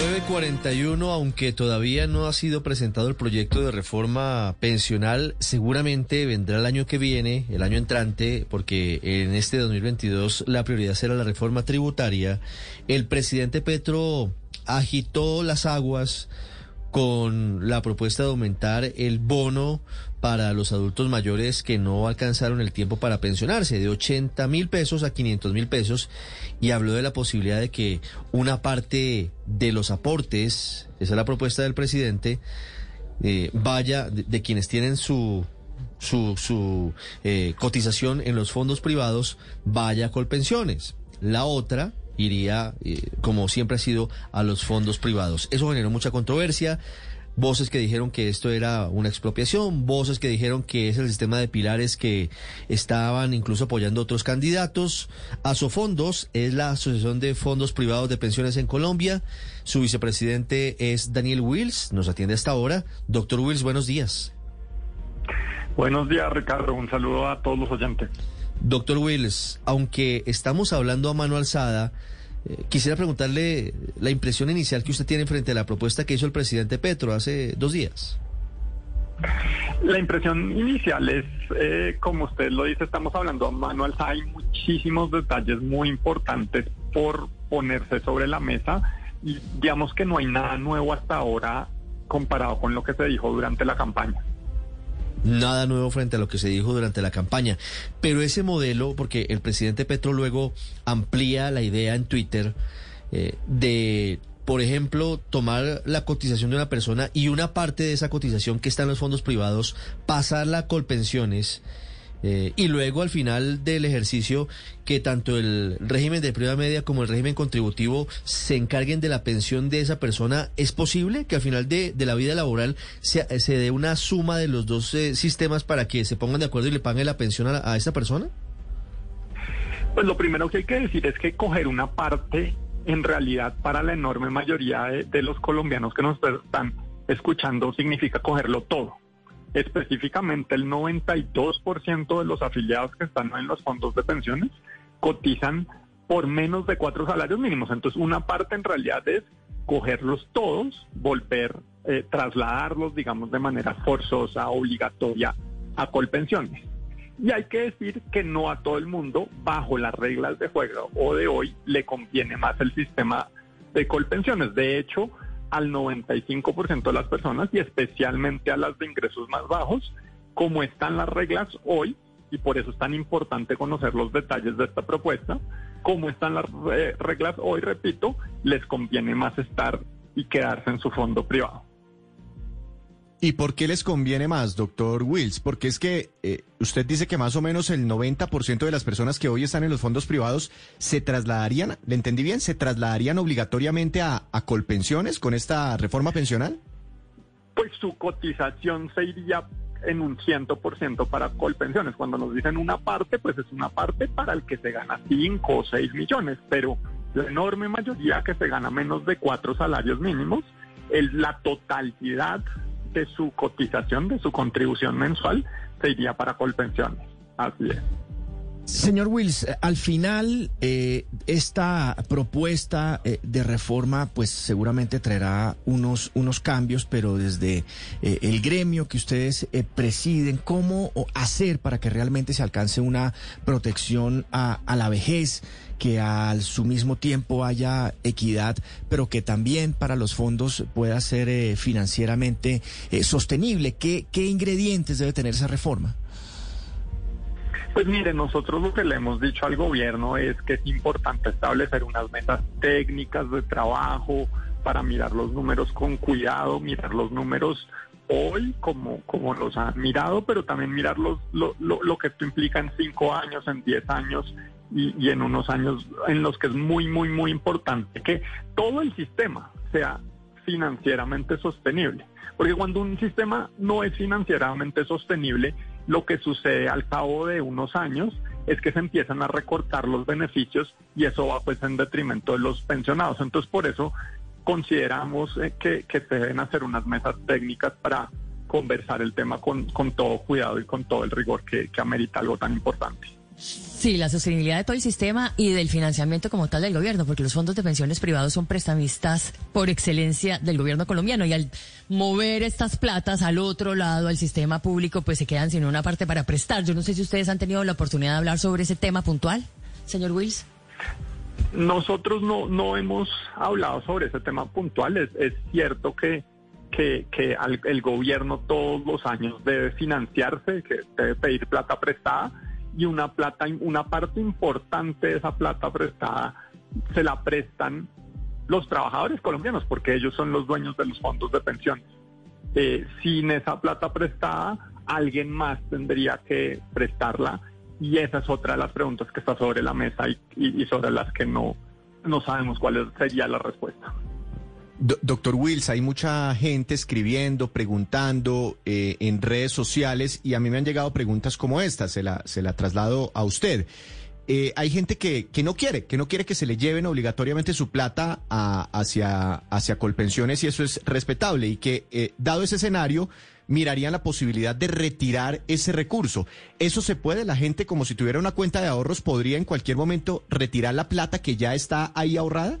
941, aunque todavía no ha sido presentado el proyecto de reforma pensional, seguramente vendrá el año que viene, el año entrante, porque en este 2022 la prioridad será la reforma tributaria. El presidente Petro agitó las aguas con la propuesta de aumentar el bono para los adultos mayores que no alcanzaron el tiempo para pensionarse, de 80 mil pesos a 500 mil pesos, y habló de la posibilidad de que una parte de los aportes, esa es la propuesta del presidente, eh, vaya de, quienes tienen su su, su eh, cotización en los fondos privados, vaya a Colpensiones. La otra, iría, eh, como siempre ha sido, a los fondos privados. Eso generó mucha controversia. Voces que dijeron que esto era una expropiación, voces que dijeron que es el sistema de pilares que estaban incluso apoyando otros candidatos. Asofondos es la Asociación de Fondos Privados de Pensiones en Colombia. Su vicepresidente es Daniel Wills, nos atiende hasta ahora. Doctor Wills, buenos días. Buenos días, Ricardo. Un saludo a todos los oyentes. Doctor Wills, aunque estamos hablando a mano alzada, eh, quisiera preguntarle la impresión inicial que usted tiene frente a la propuesta que hizo el presidente Petro hace dos días. La impresión inicial es, eh, como usted lo dice, estamos hablando a mano. Hay muchísimos detalles muy importantes por ponerse sobre la mesa y digamos que no hay nada nuevo hasta ahora comparado con lo que se dijo durante la campaña nada nuevo frente a lo que se dijo durante la campaña. Pero ese modelo, porque el presidente Petro luego amplía la idea en Twitter eh, de, por ejemplo, tomar la cotización de una persona y una parte de esa cotización que está en los fondos privados, pasarla a Colpensiones eh, y luego al final del ejercicio que tanto el régimen de prueba media como el régimen contributivo se encarguen de la pensión de esa persona, ¿es posible que al final de, la vida laboral se, se, dé una suma de los dos eh, sistemas para que se pongan de acuerdo y le paguen la pensión a, a esa persona? Pues lo primero que hay que decir es que coger una parte en realidad para la enorme mayoría de los colombianos que nos están escuchando significa cogerlo todo específicamente el 92% de los afiliados que están en los fondos de pensiones cotizan por menos de cuatro salarios mínimos. Entonces, una parte en realidad es cogerlos todos, volver, eh, trasladarlos, digamos, de manera forzosa, obligatoria a Colpensiones. Y hay que decir que no a todo el mundo, bajo las reglas de juego o de hoy, le conviene más el sistema de Colpensiones. De hecho, al 95% de las personas y especialmente a las de ingresos más bajos, como están las reglas hoy, y por eso es tan importante conocer los detalles de esta propuesta, como están las eh, reglas hoy, repito, les conviene más estar y quedarse en su fondo privado. ¿Y por qué les conviene más, doctor Wills? Porque es que eh, usted dice que más o menos el 90% de las personas que hoy están en los fondos privados se trasladarían, ¿le entendí bien? ¿Se trasladarían obligatoriamente a, Colpensiones con esta reforma pensional? Pues su cotización se iría en un 100% para Colpensiones. Cuando nos dicen una parte, pues es una parte para el que se gana 5 o 6 millones, pero la enorme mayoría que se gana menos de 4 salarios mínimos, es la totalidad de su cotización, de su contribución mensual, se iría para Colpensiones. Así es. Señor Wills, eh, al final eh, esta propuesta eh, de reforma pues seguramente traerá unos, unos cambios, pero desde el gremio que ustedes presiden, ¿cómo hacer para que realmente se alcance una protección a, a la vejez? Que al su mismo tiempo haya equidad, pero que también para los fondos pueda ser financieramente sostenible. ¿Qué, ¿Qué ingredientes debe tener esa reforma? Pues mire, nosotros lo que le hemos dicho al gobierno es que es importante establecer unas metas técnicas de trabajo para mirar los números con cuidado, mirar los números hoy como, como los han mirado, pero también mirar los, lo, lo, lo que esto implica en cinco años, en diez años y, en unos años en los que es muy, muy, muy importante que todo el sistema sea financieramente sostenible. Porque cuando un sistema no es financieramente sostenible, lo que sucede al cabo de unos años es que se empiezan a recortar los beneficios y eso va pues en detrimento de los pensionados. Entonces por eso consideramos eh, que, que se deben hacer unas mesas técnicas para conversar el tema con, con todo cuidado y con todo el rigor que, que amerita algo tan importante. Sí, la sostenibilidad de todo el sistema y del financiamiento como tal del gobierno, porque los fondos de pensiones privados son prestamistas por excelencia del gobierno colombiano y al mover estas platas al otro lado, al sistema público, pues se quedan sin una parte para prestar. Yo no sé si ustedes han tenido la oportunidad de hablar sobre ese tema puntual, señor Wills. Nosotros no, no hemos hablado sobre ese tema puntual. Es, cierto que, que, que al, el gobierno todos los años debe financiarse, que debe pedir plata prestada y una plata, una parte importante de esa plata prestada se la prestan los trabajadores colombianos, porque ellos son los dueños de los fondos de pensiones. Eh, sin esa plata prestada, alguien más tendría que prestarla y esa es otra de las preguntas que está sobre la mesa y, y, sobre las que no, no sabemos cuál sería la respuesta. Do doctor Wills, hay mucha gente escribiendo, preguntando eh, en redes sociales y a mí me han llegado preguntas como esta, se la, se la traslado a usted. Eh, hay gente que, que no quiere, que no quiere que se le lleven obligatoriamente su plata hacia, hacia Colpensiones y eso es respetable y que, eh, dado ese escenario, mirarían la posibilidad de retirar ese recurso. ¿Eso se puede? ¿La gente, como si tuviera una cuenta de ahorros, podría en cualquier momento retirar la plata que ya está ahí ahorrada?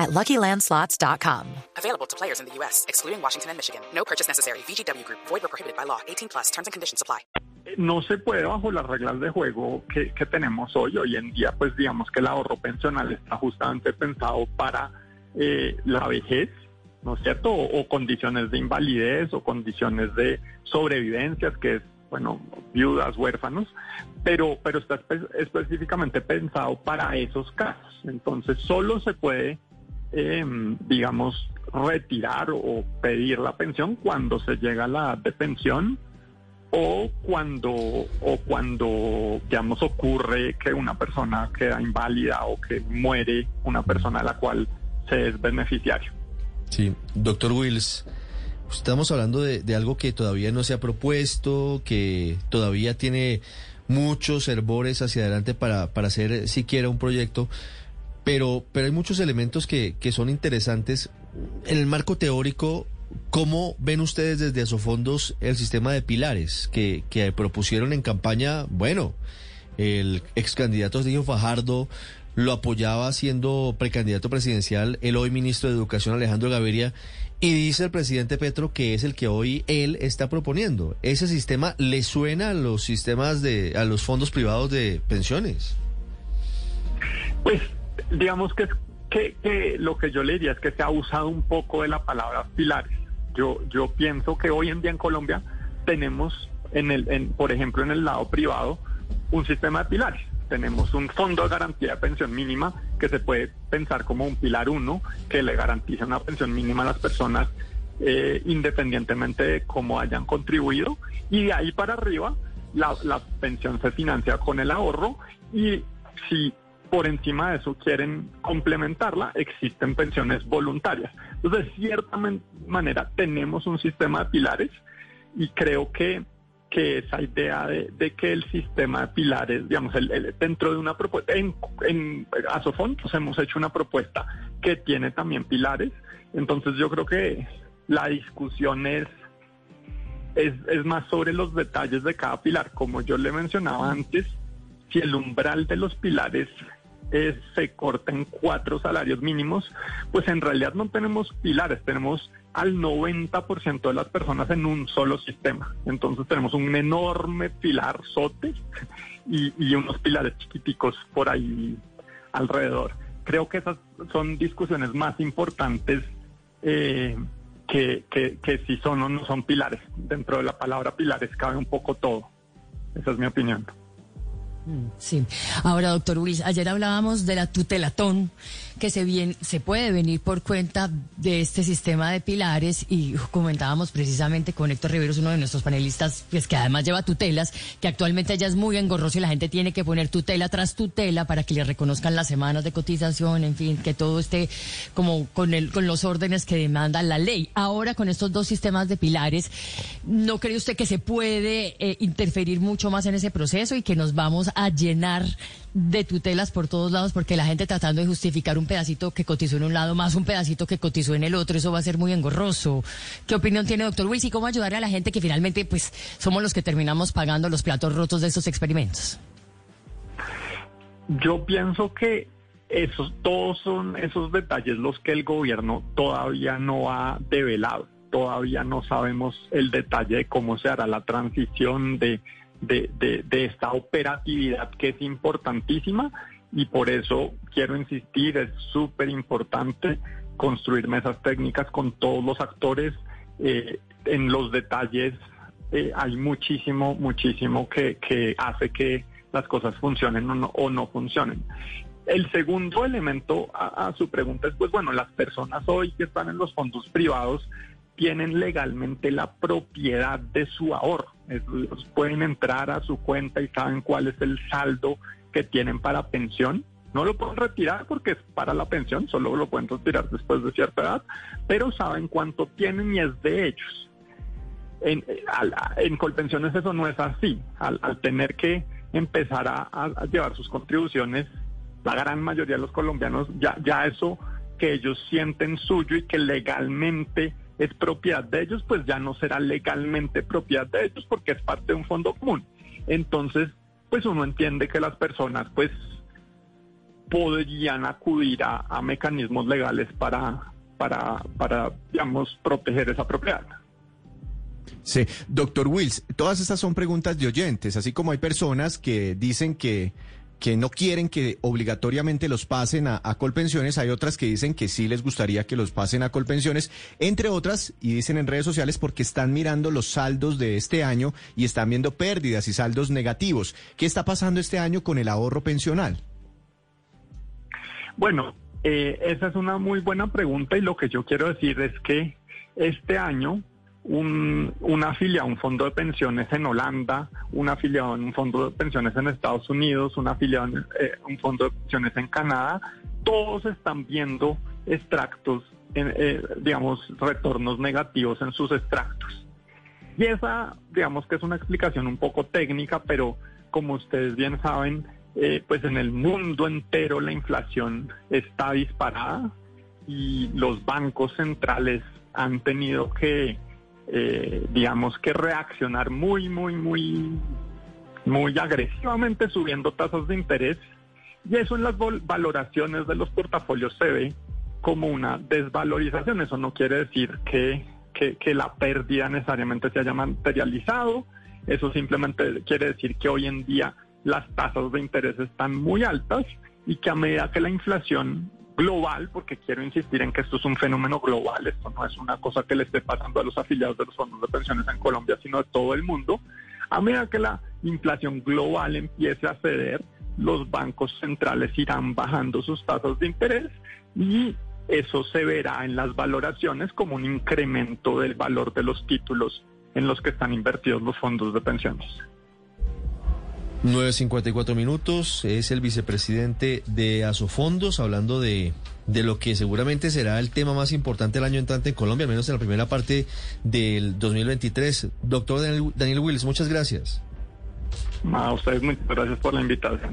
at LuckyLandSlots.com. Available to players in the U.S., excluding Washington and Michigan. No purchase necessary. VGW Group. Void where prohibited by law. 18 plus. Terms and conditions apply. No se puede bajo las reglas de juego que, que tenemos hoy. Hoy en día, pues digamos que el ahorro pensional está justamente pensado para eh, la vejez, ¿no es cierto? O, o, condiciones de invalidez o condiciones de sobrevivencias, que es, bueno, viudas, huérfanos, pero, pero está espe específicamente pensado para esos casos. Entonces, solo se puede, eh, digamos, retirar o pedir la pensión cuando se llega a la edad de pensión o cuando o cuando digamos ocurre que una persona queda inválida o que muere una persona de la cual se es beneficiario. Sí, doctor Wills, estamos hablando de, de, algo que todavía no se ha propuesto, que todavía tiene muchos herbores hacia adelante para, para hacer siquiera un proyecto, pero, pero hay muchos elementos que, que son interesantes. En el marco teórico, ¿cómo ven ustedes desde Asofondos el sistema de pilares que, que propusieron en campaña? Bueno, el ex candidato Sergio Fajardo lo apoyaba siendo precandidato presidencial el hoy ministro de Educación Alejandro Gaviria y dice el presidente Petro que es el que hoy él está proponiendo. ¿Ese sistema le suena a los sistemas de a los fondos privados de pensiones? Pues digamos que, que, que lo que yo le diría es que se ha usado un poco de la palabra pilares. Yo yo pienso que hoy en día en Colombia tenemos en el en, por ejemplo en el lado privado un sistema de pilares tenemos un fondo de garantía de pensión mínima que se puede pensar como un pilar uno que le garantiza una pensión mínima a las personas eh, independientemente de cómo hayan contribuido y de ahí para arriba la, la pensión se financia con el ahorro y si por encima de eso quieren complementarla, existen pensiones voluntarias. Entonces, de cierta man manera, tenemos un sistema de pilares y creo que que esa idea de, que el sistema de pilares, digamos, el, dentro de una propuesta, en, en Asofondos hemos hecho una propuesta que tiene también pilares, entonces yo creo que la discusión es, es más sobre los detalles de cada pilar, como yo le mencionaba antes, si el umbral de los pilares es, se corta en cuatro salarios mínimos, pues en realidad no tenemos pilares, tenemos al 90% de las personas en un solo sistema. Entonces tenemos un enorme pilar sote y, unos pilares chiquiticos por ahí alrededor. Creo que esas son discusiones más importantes eh, que, que si son o no son pilares. Dentro de la palabra pilares cabe un poco todo. Esa es mi opinión. Sí. Ahora, doctor Luis, ayer hablábamos de la tutelatón que se, bien, se puede venir por cuenta de este sistema de pilares y comentábamos precisamente con Héctor Riveros, uno de nuestros panelistas, pues que además lleva tutelas, que actualmente ya es muy engorroso y la gente tiene que poner tutela tras tutela para que le reconozcan las semanas de cotización, en fin, que todo esté como con, el, con los órdenes que demanda la ley. Ahora, con estos dos sistemas de pilares, ¿no cree usted que se puede eh, interferir mucho más en ese proceso y que nos vamos a llenar de tutelas por todos lados porque la gente tratando de justificar un pedacito que cotizó en un lado más un pedacito que cotizó en el otro, eso va a ser muy engorroso. ¿Qué opinión tiene doctor Wills y cómo ayudar a la gente que finalmente pues somos los que terminamos pagando los platos rotos de estos experimentos? Yo pienso que esos todos son esos detalles los que el gobierno todavía no ha develado. Todavía no sabemos el detalle de cómo se hará la transición de de, de, esta operatividad que es importantísima y por eso quiero insistir, es súper importante construir mesas técnicas con todos los actores. Eh, en los detalles eh, hay muchísimo, muchísimo que, que, hace que las cosas funcionen o no, o no funcionen. El segundo elemento a, a, su pregunta es, pues bueno, las personas hoy que están en los fondos privados tienen legalmente la propiedad de su ahorro. Ellos pueden entrar a su cuenta y saben cuál es el saldo que tienen para pensión. No lo pueden retirar porque es para la pensión, solo lo pueden retirar después de cierta edad, pero saben cuánto tienen y es de ellos. En, en Colpensiones eso no es así. Al, tener que empezar a, a, llevar sus contribuciones, la gran mayoría de los colombianos ya, ya eso que ellos sienten suyo y que legalmente es propiedad de ellos, pues ya no será legalmente propiedad de ellos porque es parte de un fondo común. Entonces, pues uno entiende que las personas pues podrían acudir a, mecanismos legales para, para, para, digamos, proteger esa propiedad. Sí, doctor Wills, todas estas son preguntas de oyentes, así como hay personas que dicen que que no quieren que obligatoriamente los pasen a, Colpensiones, hay otras que dicen que sí les gustaría que los pasen a Colpensiones, entre otras, y dicen en redes sociales porque están mirando los saldos de este año y están viendo pérdidas y saldos negativos. ¿Qué está pasando este año con el ahorro pensional? Bueno, eh, esa es una muy buena pregunta y lo que yo quiero decir es que este año un, una afiliado a un fondo de pensiones en Holanda, una afiliado en un fondo de pensiones en Estados Unidos, una afiliado en eh, un fondo de pensiones en Canadá, todos están viendo extractos, eh, digamos, retornos negativos en sus extractos. Y esa, digamos que es una explicación un poco técnica, pero como ustedes bien saben, eh, pues en el mundo entero la inflación está disparada y los bancos centrales han tenido que eh, digamos que reaccionar muy, muy, muy, muy agresivamente subiendo tasas de interés. Y eso en las valoraciones de los portafolios se ve como una desvalorización. Eso no quiere decir que, que, que la pérdida necesariamente se haya materializado. Eso simplemente quiere decir que hoy en día las tasas de interés están muy altas y que a medida que la inflación global, porque quiero insistir en que esto es un fenómeno global, esto no es una cosa que le esté pasando a los afiliados de los fondos de pensiones en Colombia, sino de todo el mundo. A medida que la inflación global empiece a ceder, los bancos centrales irán bajando sus tasas de interés y eso se verá en las valoraciones como un incremento del valor de los títulos en los que están invertidos los fondos de pensiones. 9.54 minutos, es el vicepresidente de Asofondos hablando de, de lo que seguramente será el tema más importante el año entrante en Colombia, al menos en la primera parte del 2023. Doctor Daniel, Daniel Wills, muchas gracias. A ustedes muchas gracias por la invitación.